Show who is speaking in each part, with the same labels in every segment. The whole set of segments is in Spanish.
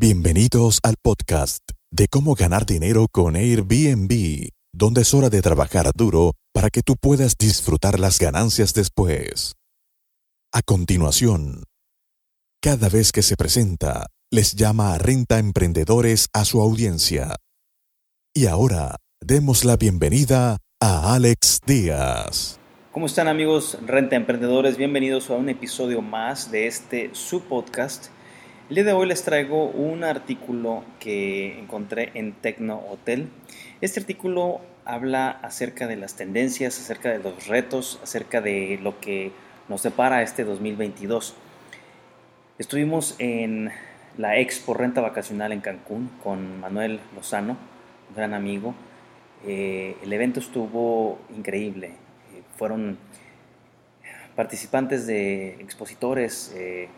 Speaker 1: Bienvenidos al podcast de cómo ganar dinero con Airbnb, donde es hora de trabajar duro para que tú puedas disfrutar las ganancias después. A continuación, cada vez que se presenta, les llama a Renta Emprendedores a su audiencia. Y ahora, demos la bienvenida a Alex Díaz.
Speaker 2: ¿Cómo están amigos Renta Emprendedores? Bienvenidos a un episodio más de este su podcast el día de hoy les traigo un artículo que encontré en Tecno Hotel. Este artículo habla acerca de las tendencias, acerca de los retos, acerca de lo que nos depara este 2022. Estuvimos en la Expo Renta Vacacional en Cancún con Manuel Lozano, un gran amigo. Eh, el evento estuvo increíble. Eh, fueron participantes de expositores, eh,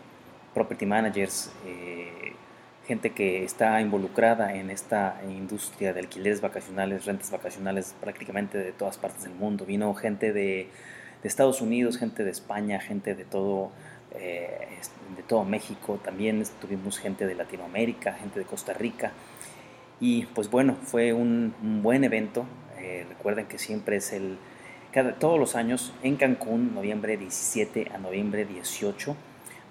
Speaker 2: property managers, eh, gente que está involucrada en esta industria de alquileres vacacionales, rentas vacacionales prácticamente de todas partes del mundo. Vino gente de, Estados Unidos, gente de España, gente de todo, eh, de todo México, también tuvimos gente de Latinoamérica, gente de Costa Rica. Y pues bueno, fue un, buen evento. Eh, recuerden que siempre es el, todos los años en Cancún, noviembre 17 a noviembre 18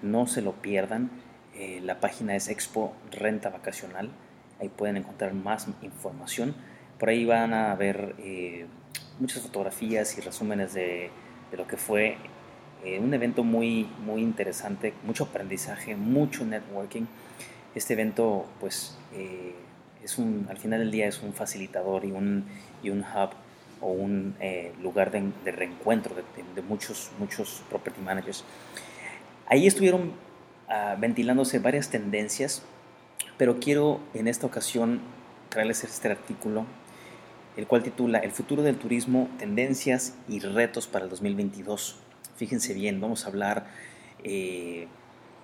Speaker 2: no se lo pierdan. Eh, la página es Expo Renta Vacacional. Ahí pueden encontrar más información. Por ahí van a ver eh, muchas fotografías y resúmenes de, lo que fue eh, un evento muy, muy interesante, mucho aprendizaje, mucho networking. Este evento, pues, es un, al final del día es un facilitador y un, y un hub o un lugar de, reencuentro de, de, muchos, muchos property managers. Ahí estuvieron ah, ventilándose varias tendencias, pero quiero en esta ocasión traerles este artículo, el cual titula El futuro del turismo, tendencias y retos para el 2022. Fíjense bien, vamos a hablar eh,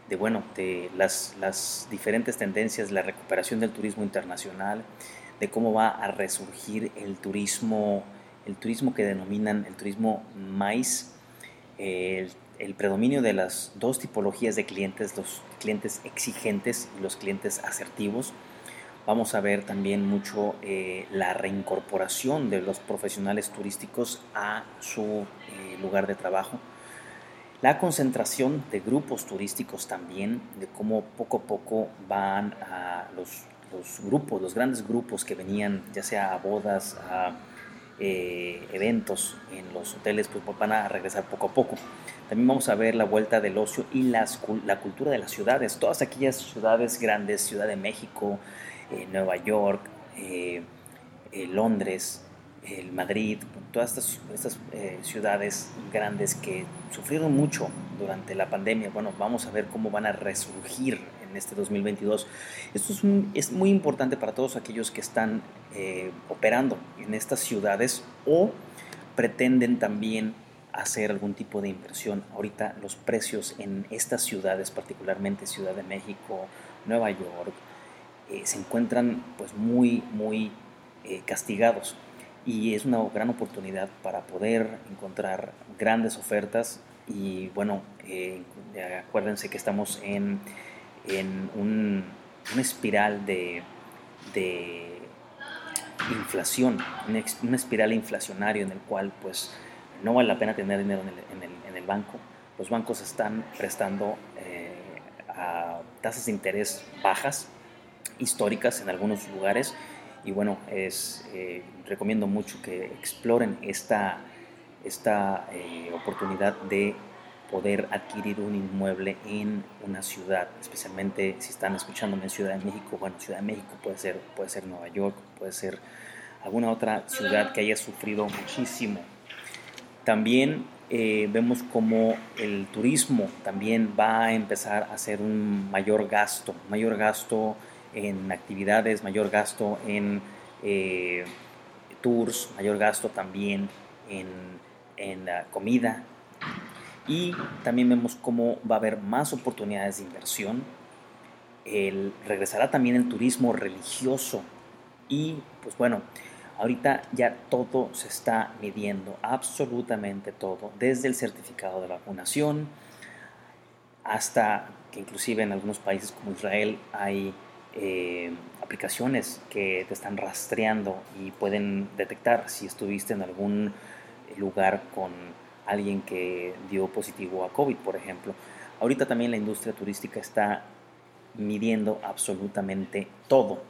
Speaker 2: de, bueno, de las, diferentes tendencias, la recuperación del turismo internacional, de cómo va a resurgir el turismo, el turismo que denominan el turismo maíz, el el predominio de las dos tipologías de clientes, los clientes exigentes y los clientes asertivos. Vamos a ver también mucho eh, la reincorporación de los profesionales turísticos a su eh, lugar de trabajo. La concentración de grupos turísticos también, de cómo poco a poco van a los, los grupos, los grandes grupos que venían ya sea a bodas, a eh, eventos en los hoteles, pues van a regresar poco a poco. También vamos a ver la vuelta del ocio y la cultura de las ciudades, todas aquellas ciudades grandes, Ciudad de México, eh, Nueva York, eh, Londres, el Madrid, todas estas ciudades grandes que sufrieron mucho durante la pandemia. Bueno, vamos a ver cómo van a resurgir en este 2022. Esto es, es muy importante para todos aquellos que están eh, operando en estas ciudades o pretenden también hacer algún tipo de inversión. Ahorita los precios en estas ciudades, particularmente Ciudad de México, Nueva York, eh, se encuentran pues muy, muy eh, castigados y es una gran oportunidad para poder encontrar grandes ofertas y bueno, acuérdense que estamos en en un, una espiral de, de inflación, una, espiral inflacionaria en el cual pues no vale la pena tener dinero en el, en el, en el banco. Los bancos están prestando eh, a tasas de interés bajas, históricas en algunos lugares, y bueno, es, eh, recomiendo mucho que exploren esta, esta eh, oportunidad de poder adquirir un inmueble en una ciudad, especialmente si están escuchándome en Ciudad de México, bueno, Ciudad de México puede ser, puede ser Nueva York, puede ser alguna otra ciudad que haya sufrido muchísimo. También eh, vemos como el turismo también va a empezar a hacer un mayor gasto, mayor gasto en actividades, mayor gasto en eh, tours, mayor gasto también en, en comida, y también vemos cómo va a haber más oportunidades de inversión. Regresará también el turismo religioso y pues bueno, ahorita ya todo se está midiendo, absolutamente todo, desde el certificado de vacunación hasta que inclusive en algunos países como Israel hay eh, aplicaciones que te están rastreando y pueden detectar si estuviste en algún lugar con alguien que dio positivo a COVID, por ejemplo. Ahorita también la industria turística está midiendo absolutamente todo.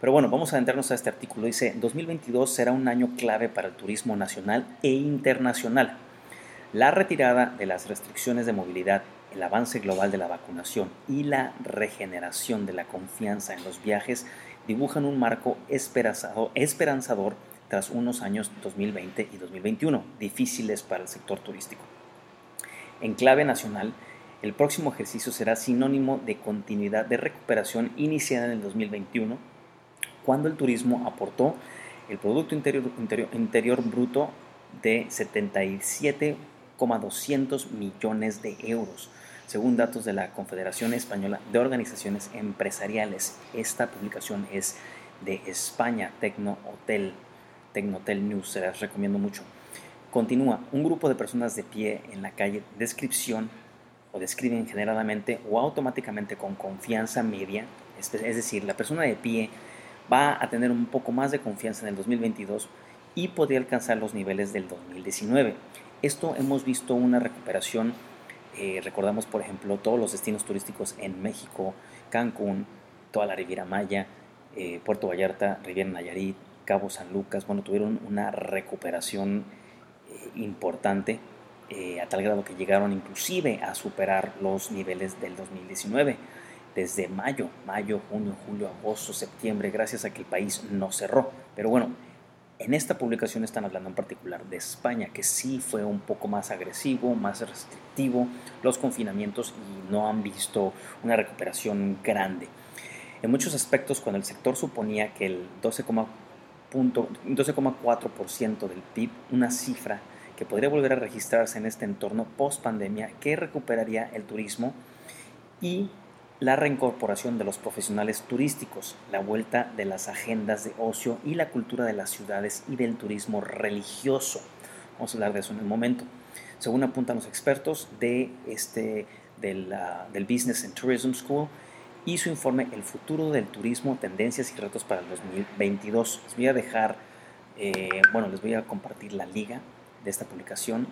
Speaker 2: Pero bueno, vamos a adentrarnos a este artículo. Dice, 2022 será un año clave para el turismo nacional e internacional. La retirada de las restricciones de movilidad, el avance global de la vacunación y la regeneración de la confianza en los viajes dibujan un marco esperanzador tras unos años 2020 y 2021 difíciles para el sector turístico. En clave nacional, el próximo ejercicio será sinónimo de continuidad de recuperación iniciada en el 2021, cuando el turismo aportó el Producto Interior, Interior, Bruto de 77,200 millones de euros, según datos de la Confederación Española de Organizaciones Empresariales. Esta publicación es de España, Tecnohotel, Tecnohotel News, se las recomiendo mucho. Continúa, un grupo de personas de pie en la calle, descripción o describen generadamente o automáticamente con confianza media, es decir, la persona de pie va a tener un poco más de confianza en el 2022 y podría alcanzar los niveles del 2019. Esto hemos visto una recuperación, eh, recordamos por ejemplo todos los destinos turísticos en México, Cancún, toda la Riviera Maya, eh, Puerto Vallarta, Riviera Nayarit, Cabo San Lucas, bueno, tuvieron una recuperación eh, importante a tal grado que llegaron inclusive a superar los niveles del 2019 desde mayo, mayo, junio, julio, agosto, septiembre, gracias a que el país no cerró. Pero bueno, en esta publicación están hablando en particular de España, que sí fue un poco más agresivo, más restrictivo los confinamientos y no han visto una recuperación grande. En muchos aspectos, cuando el sector suponía que el 12,4% del PIB, una cifra que podría volver a registrarse en este entorno post pandemia, que recuperaría el turismo y la reincorporación de los profesionales turísticos, la vuelta de las agendas de ocio y la cultura de las ciudades y del turismo religioso. Vamos a hablar de eso en un momento. Según apuntan los expertos de este, del, del Business and Tourism School y su informe El futuro del turismo, tendencias y retos para el 2022. Les voy a dejar, eh, bueno, les voy a compartir la liga de esta publicación.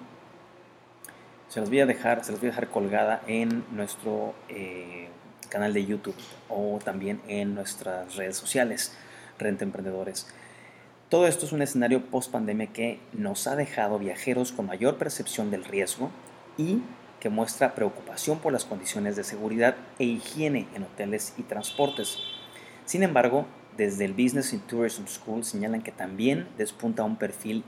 Speaker 2: Se los voy a dejar, se los voy a dejar colgada en nuestro eh, canal de YouTube o también en nuestras redes sociales, Renta Emprendedores. Todo esto es un escenario post pandemia que nos ha dejado viajeros con mayor percepción del riesgo y que muestra preocupación por las condiciones de seguridad e higiene en hoteles y transportes. Sin embargo, desde el Business and Tourism School señalan que también despunta un perfil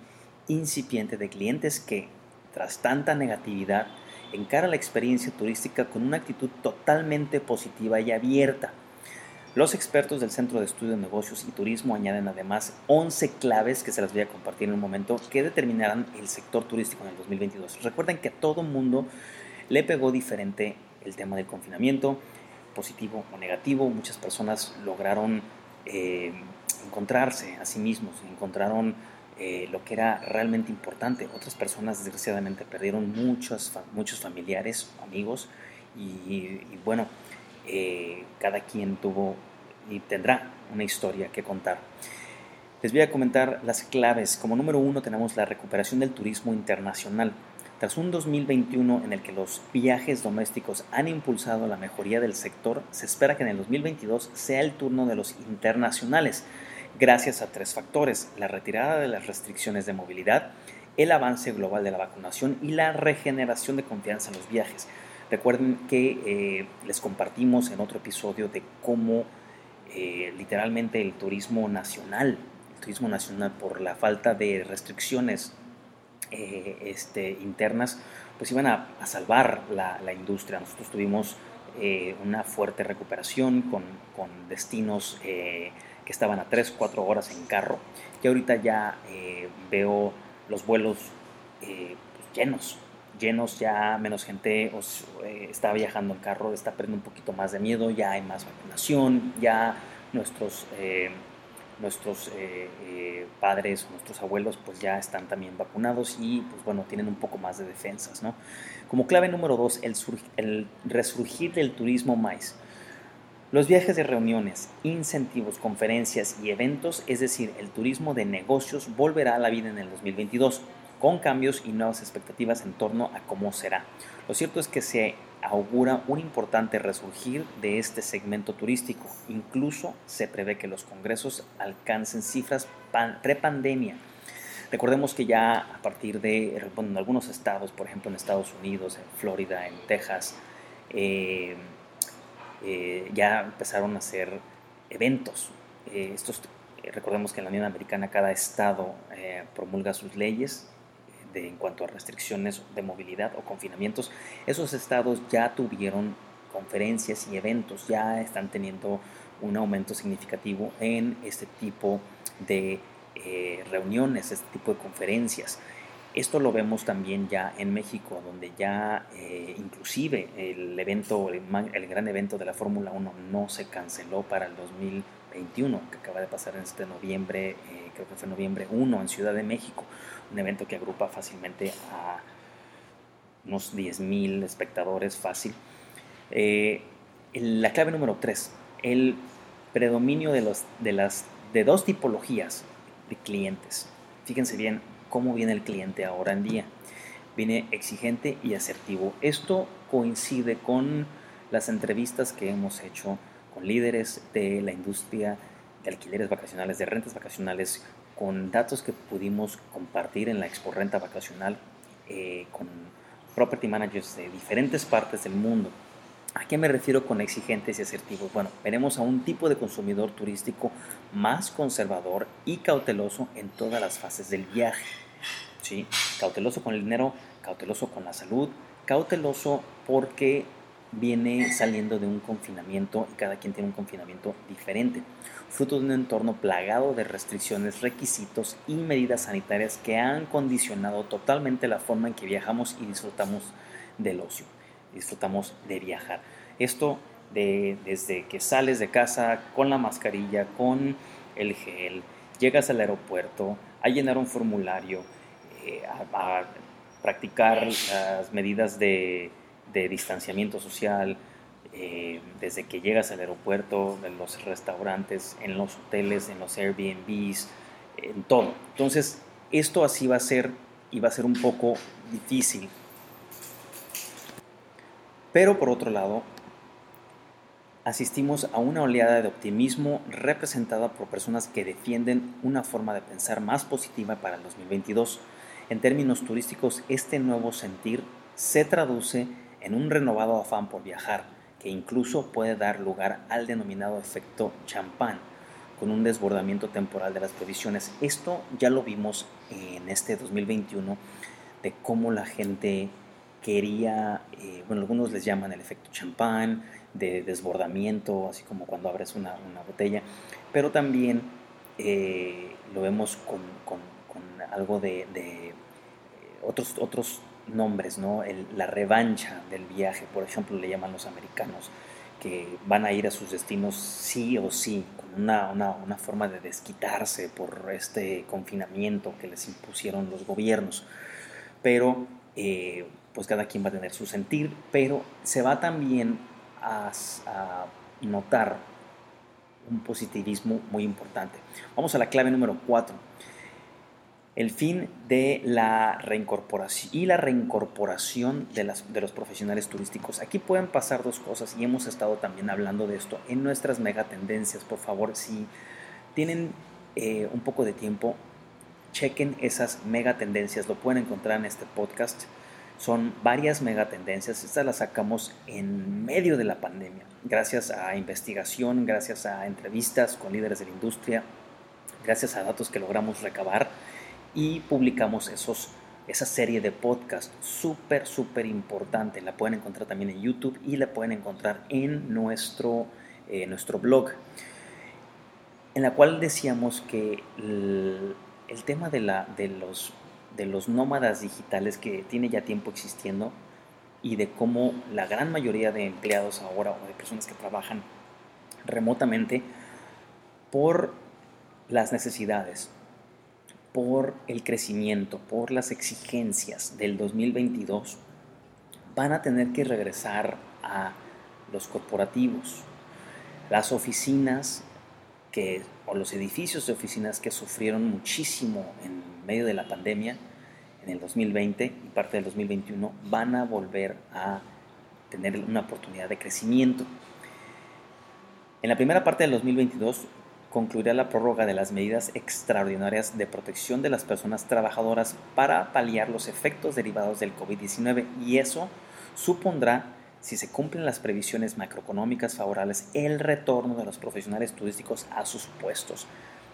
Speaker 2: incipiente de clientes que, tras tanta negatividad, encara la experiencia turística con una actitud totalmente positiva y abierta. Los expertos del Centro de Estudio de Negocios y Turismo añaden además 11 claves que se las voy a compartir en un momento que determinarán el sector turístico en el 2022. Recuerden que todo mundo le pegó diferente el tema del confinamiento, positivo o negativo. Muchas personas lograron eh, encontrarse a sí mismos, encontraron eh, lo que era realmente importante. Otras personas desgraciadamente perdieron muchos, muchos familiares, amigos y, bueno, eh, cada quien tuvo y tendrá una historia que contar. Les voy a comentar las claves. Como número uno tenemos la recuperación del turismo internacional. Tras un 2021 en el que los viajes domésticos han impulsado la mejoría del sector, se espera que en el 2022 sea el turno de los internacionales gracias a tres factores, la retirada de las restricciones de movilidad, el avance global de la vacunación y la regeneración de confianza en los viajes. Recuerden que eh, les compartimos en otro episodio de cómo eh, literalmente el turismo nacional, el turismo nacional por la falta de restricciones eh, este, internas, pues iban a, salvar la, industria. Nosotros tuvimos una fuerte recuperación con, con destinos que estaban a 3, 4 horas en carro, que ahorita ya eh, veo los vuelos eh, pues, llenos, llenos, ya menos gente os, eh, está viajando en carro, está perdiendo un poquito más de miedo, ya hay más vacunación, ya nuestros, nuestros padres o nuestros abuelos pues ya están también vacunados y pues bueno, tienen un poco más de defensas, ¿no? Como clave número dos, el, el resurgir del turismo maíz Los viajes de reuniones, incentivos, conferencias y eventos, es decir, el turismo de negocios, volverá a la vida en el 2022, con cambios y nuevas expectativas en torno a cómo será. Lo cierto es que se augura un importante resurgir de este segmento turístico. Incluso se prevé que los congresos alcancen cifras pre-pandemia. Recordemos que ya a partir de en algunos estados, por ejemplo en Estados Unidos, en Florida, en Texas, eh, eh, ya empezaron a hacer eventos. Eh, estos, recordemos que en la Unión Americana cada estado promulga sus leyes de, en cuanto a restricciones de movilidad o confinamientos. Esos estados ya tuvieron conferencias y eventos, ya están teniendo un aumento significativo en este tipo de reuniones, este tipo de conferencias. Esto lo vemos también ya en México, donde ya eh, inclusive el evento, el, gran evento de la Fórmula 1 no se canceló para el 2021, que acaba de pasar en este noviembre, eh, creo que fue noviembre 1 en Ciudad de México, un evento que agrupa fácilmente a unos 10.000 espectadores fácil. Eh, la clave número 3, el predominio de, los, de, las, de dos tipologías de clientes. Fíjense bien, cómo viene el cliente ahora en día. Viene exigente y asertivo. Esto coincide con las entrevistas que hemos hecho con líderes de la industria de alquileres vacacionales, de rentas vacacionales, con datos que pudimos compartir en la Expo Renta Vacacional eh, con property managers de diferentes partes del mundo. ¿A qué me refiero con exigentes y asertivos? Bueno, veremos a un tipo de consumidor turístico más conservador y cauteloso en todas las fases del viaje. ¿sí? Cauteloso con el dinero, cauteloso con la salud, cauteloso porque viene saliendo de un confinamiento y cada quien tiene un confinamiento diferente, fruto de un entorno plagado de restricciones, requisitos y medidas sanitarias que han condicionado totalmente la forma en que viajamos y disfrutamos del ocio, disfrutamos de viajar. Esto de, desde que sales de casa con la mascarilla, con el gel, llegas al aeropuerto, a llenar un formulario, eh, a, practicar las medidas de, distanciamiento social, eh, desde que llegas al aeropuerto, en los restaurantes, en los hoteles, en los Airbnbs, en todo. Entonces, esto así va a ser y va a ser un poco difícil. Pero por otro lado, asistimos a una oleada de optimismo representada por personas que defienden una forma de pensar más positiva para el 2022. En términos turísticos, este nuevo sentir se traduce un renovado afán por viajar, que incluso puede dar lugar al denominado efecto champán, con un desbordamiento temporal de las previsiones. Esto ya lo vimos en este 2021, de cómo la gente quería, eh, bueno, algunos les llaman el efecto champán, de desbordamiento, así como cuando abres una, botella, pero también eh, lo vemos con, algo de, eh, otros, otros nombres, ¿no? la revancha del viaje, por ejemplo, le llaman los americanos, que van a ir a sus destinos sí o sí, con una, una forma de desquitarse por este confinamiento que les impusieron los gobiernos. Pero eh, pues cada quien va a tener su sentir, pero se va también a, notar un positivismo muy importante. Vamos a la clave número 4. El fin de la reincorporación y la reincorporación de, los profesionales turísticos. Aquí pueden pasar dos cosas y hemos estado también hablando de esto en nuestras megatendencias. Por favor, si tienen eh, un poco de tiempo, chequen esas megatendencias. Lo pueden encontrar en este podcast. Son varias megatendencias. Estas las sacamos en medio de la pandemia, gracias a investigación, gracias a entrevistas con líderes de la industria, gracias a datos que logramos recabar y publicamos esos, esa serie de podcast súper, súper importante. La pueden encontrar también en YouTube y la pueden encontrar en nuestro, eh, nuestro blog, en la cual decíamos que el, el tema de, la, de los de los nómadas digitales que tiene ya tiempo existiendo y de cómo la gran mayoría de empleados ahora o de personas que trabajan remotamente por las necesidades, por el crecimiento, por las exigencias del 2022, van a tener que regresar a los corporativos. Las oficinas que, o los edificios de oficinas que sufrieron muchísimo en medio de la pandemia en el 2020 y parte del 2021 van a volver a tener una oportunidad de crecimiento. En la primera parte del 2022 concluirá la prórroga de las medidas extraordinarias de protección de las personas trabajadoras para paliar los efectos derivados del COVID-19 y eso supondrá, si se cumplen las previsiones macroeconómicas favorables, el retorno de los profesionales turísticos a sus puestos.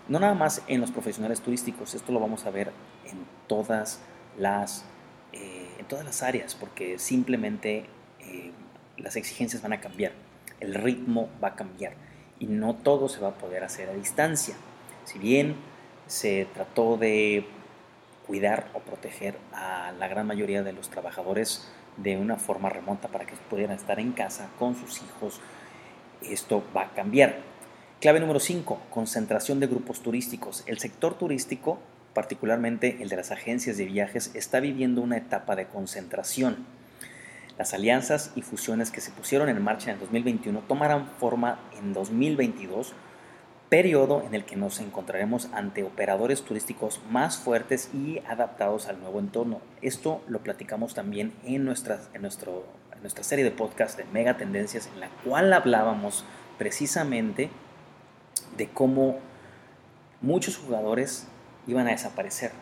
Speaker 2: No nada más en los profesionales turísticos, esto lo vamos a ver en todas las, eh, en todas las áreas, porque simplemente eh, las exigencias van a cambiar, el ritmo va a cambiar y no todo se va a poder hacer a distancia. Si bien se trató de cuidar o proteger a la gran mayoría de los trabajadores de una forma remota para que pudieran estar en casa con sus hijos, esto va a cambiar. Clave número 5, concentración de grupos turísticos. El sector turístico, particularmente el de las agencias de viajes, está viviendo una etapa de concentración las alianzas y fusiones que se pusieron en marcha en el 2021 tomarán forma en 2022, periodo en el que nos encontraremos ante operadores turísticos más fuertes y adaptados al nuevo entorno. Esto lo platicamos también en en nuestro, en nuestra serie de podcast de Mega Tendencias, en la cual hablábamos precisamente de cómo muchos jugadores iban a desaparecer.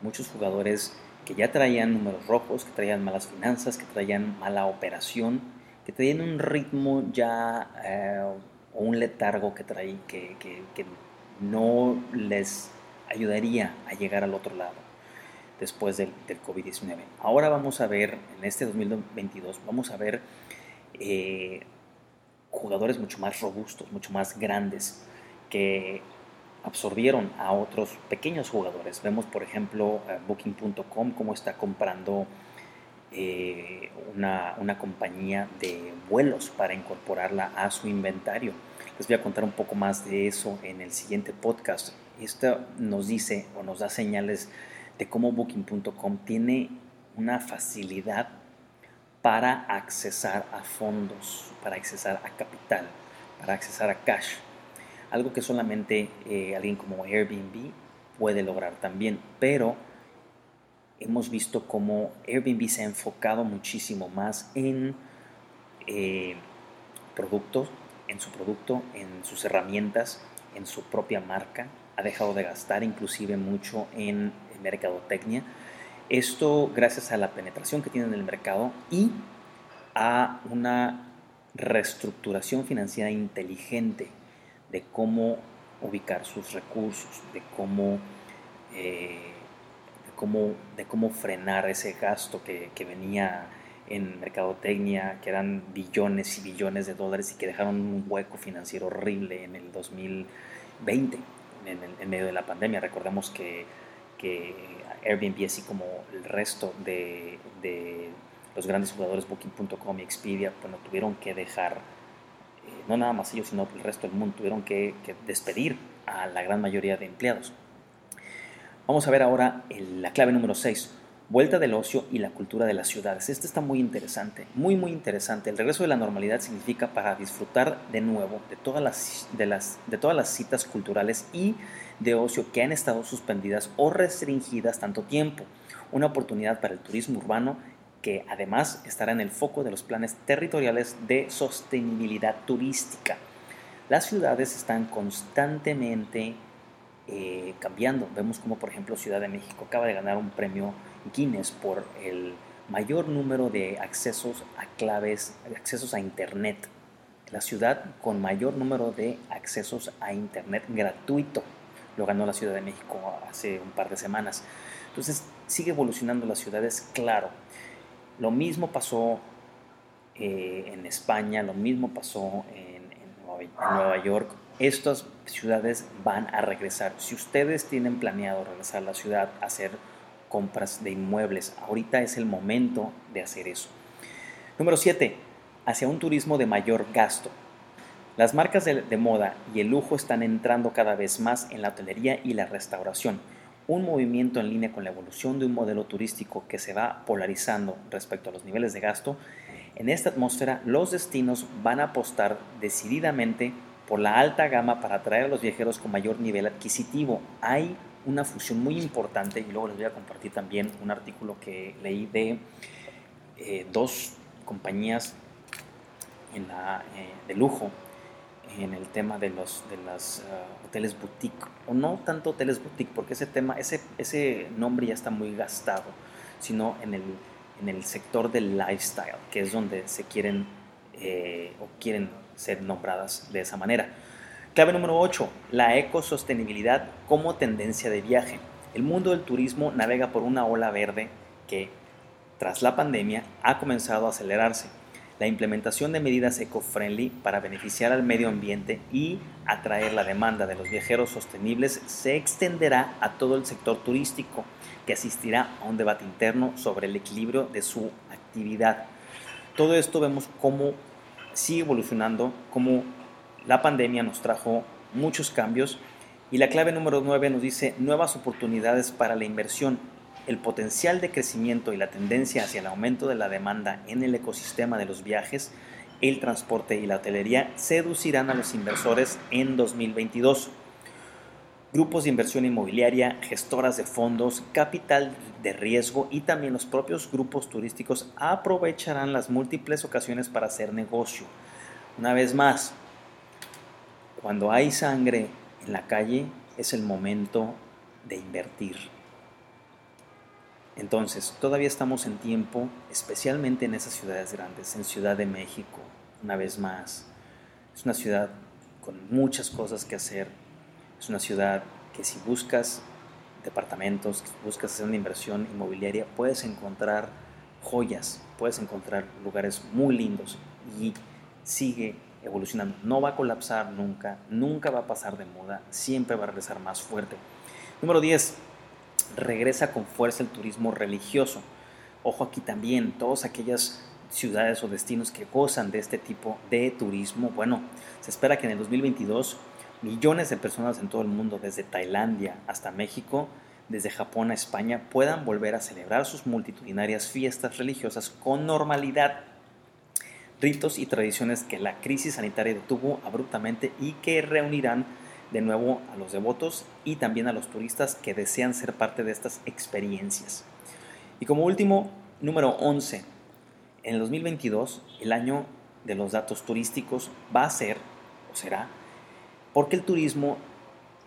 Speaker 2: Muchos jugadores que ya traían números rojos, que traían malas finanzas, que traían mala operación, que traían un ritmo ya eh, o un letargo que, traí, que, que, no les ayudaría a llegar al otro lado después del, del COVID-19. Ahora vamos a ver, en este 2022, vamos a ver eh, jugadores mucho más robustos, mucho más grandes, que absorbieron a otros pequeños jugadores. Vemos, por ejemplo, Booking.com, cómo está comprando eh, una, una, compañía de vuelos para incorporarla a su inventario. Les voy a contar un poco más de eso en el siguiente podcast. Esto nos dice o nos da señales de cómo Booking.com tiene una facilidad para accesar a fondos, para accesar a capital, para accesar a cash algo que solamente eh, alguien como Airbnb puede lograr también, pero hemos visto cómo Airbnb se ha enfocado muchísimo más en eh, productos, en su producto, en sus herramientas, en su propia marca, ha dejado de gastar inclusive mucho en mercadotecnia. Esto gracias a la penetración que tiene en el mercado y a una reestructuración financiera inteligente de cómo ubicar sus recursos, de cómo, eh, cómo, de cómo frenar ese gasto que, venía en mercadotecnia, que eran billones y billones de dólares y que dejaron un hueco financiero horrible en el 2020, en, medio de la pandemia. Recordemos que, que, Airbnb, así como el resto de, de los grandes jugadores Booking.com y Expedia, bueno, tuvieron que dejar no nada más ellos, sino el resto del mundo tuvieron que, despedir a la gran mayoría de empleados. Vamos a ver ahora la clave número 6, vuelta del ocio y la cultura de las ciudades. Este está muy interesante, muy muy interesante. El regreso de la normalidad significa para disfrutar de nuevo de todas las, de las, de todas las citas culturales y de ocio que han estado suspendidas o restringidas tanto tiempo. Una oportunidad para el turismo urbano que además estará en el foco de los planes territoriales de sostenibilidad turística. Las ciudades están constantemente eh, cambiando. Vemos como por ejemplo Ciudad de México acaba de ganar un premio Guinness por el mayor número de accesos a claves, accesos a Internet. La ciudad con mayor número de accesos a Internet gratuito. Lo ganó la Ciudad de México hace un par de semanas. Entonces sigue evolucionando las ciudades, claro. Lo mismo pasó eh, en España, lo mismo pasó en, Nueva, York. Estas ciudades van a regresar. Si ustedes tienen planeado regresar a la ciudad a hacer compras de inmuebles, ahorita es el momento de hacer eso. Número 7. Hacia un turismo de mayor gasto. Las marcas de, de moda y el lujo están entrando cada vez más en la hotelería y la restauración un movimiento en línea con la evolución de un modelo turístico que se va polarizando respecto a los niveles de gasto En esta atmósfera, los destinos van a apostar decididamente por la alta gama para atraer a los viajeros con mayor nivel adquisitivo. Hay una fusión muy importante y luego les voy a compartir también un artículo que leí de eh, dos compañías en la, eh, de lujo en el tema de los de las uh, hoteles boutique o no tanto hoteles boutique porque ese tema ese ese nombre ya está muy gastado sino en el en el sector del lifestyle que es donde se quieren eh, o quieren ser nombradas de esa manera. Clave número 8 la ecosostenibilidad como tendencia de viaje. El mundo del turismo navega por una ola verde que tras la pandemia ha comenzado a acelerarse la implementación de medidas eco-friendly para beneficiar al medio ambiente y atraer la demanda de los viajeros sostenibles se extenderá a todo el sector turístico, que asistirá a un debate interno sobre el equilibrio de su actividad. Todo esto vemos cómo sigue evolucionando, cómo la pandemia nos trajo muchos cambios y la clave número 9 nos dice nuevas oportunidades para la inversión el potencial de crecimiento y la tendencia hacia el aumento de la demanda en el ecosistema de los viajes, el transporte y la hotelería seducirán a los inversores en 2022. Grupos de inversión inmobiliaria, gestoras de fondos, capital de riesgo y también los propios grupos turísticos aprovecharán las múltiples ocasiones para hacer negocio. Una vez más, cuando hay sangre en la calle es el momento de invertir. Entonces, todavía estamos en tiempo, especialmente en esas ciudades grandes, en Ciudad de México, una vez más. Es una ciudad con muchas cosas que hacer. Es una ciudad que si buscas departamentos, buscas hacer una inversión inmobiliaria, puedes encontrar joyas, puedes encontrar lugares muy lindos y sigue evolucionando. No va a colapsar nunca, nunca va a pasar de moda, siempre va a regresar más fuerte. Número 10 regresa con fuerza el turismo religioso. Ojo aquí también, todas aquellas ciudades o destinos que gozan de este tipo de turismo, bueno, se espera que en el 2022 millones de personas en todo el mundo, desde Tailandia hasta México, desde Japón a España, puedan volver a celebrar sus multitudinarias fiestas religiosas con normalidad. Ritos y tradiciones que la crisis sanitaria detuvo abruptamente y que reunirán de nuevo a los devotos y también a los turistas que desean ser parte de estas experiencias. Y como último, número 11, en el 2022, el año de los datos turísticos va a ser, o será, porque el turismo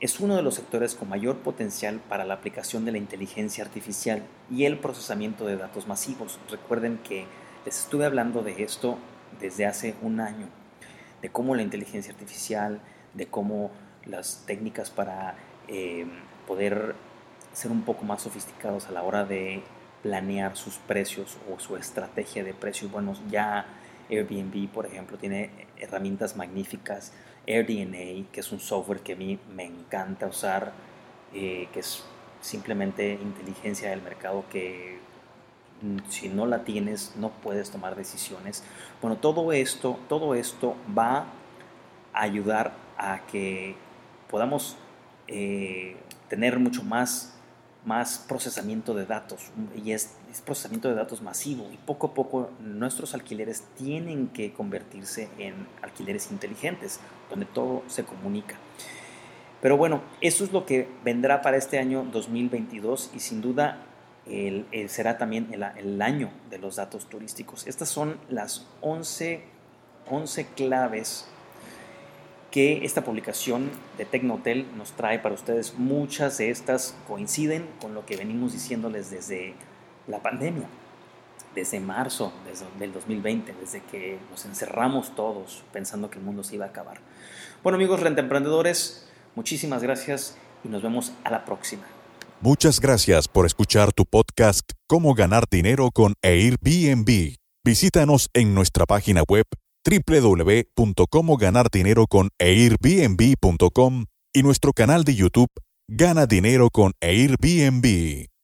Speaker 2: es uno de los sectores con mayor potencial para la aplicación de la inteligencia artificial y el procesamiento de datos masivos. Recuerden que les estuve hablando de esto desde hace un año, de cómo la inteligencia artificial, de cómo las técnicas para eh, poder ser un poco más sofisticados a la hora de planear sus precios o su estrategia de precios. Bueno, ya Airbnb, por ejemplo, tiene herramientas magníficas. AirDNA, que es un software que a mí me encanta usar, eh, que es simplemente inteligencia del mercado que mm, si no la tienes no puedes tomar decisiones. Bueno, todo esto, todo esto va a ayudar a que podamos eh, tener mucho más, más procesamiento de datos y es, procesamiento de datos masivo y poco a poco nuestros alquileres tienen que convertirse en alquileres inteligentes donde todo se comunica. Pero bueno, eso es lo que vendrá para este año 2022 y sin duda será también el, el, año de los datos turísticos. Estas son las 11, 11 claves que esta publicación de Tecnotel nos trae para ustedes. Muchas de estas coinciden con lo que venimos diciéndoles desde la pandemia, desde marzo desde, del 2020, desde que nos encerramos todos pensando que el mundo se iba a acabar. Bueno amigos renta emprendedores, muchísimas gracias y nos vemos a la próxima.
Speaker 1: Muchas gracias por escuchar tu podcast Cómo ganar dinero con Airbnb. Visítanos en nuestra página web www.comoganardinero con y nuestro canal de YouTube Gana Dinero con Airbnb.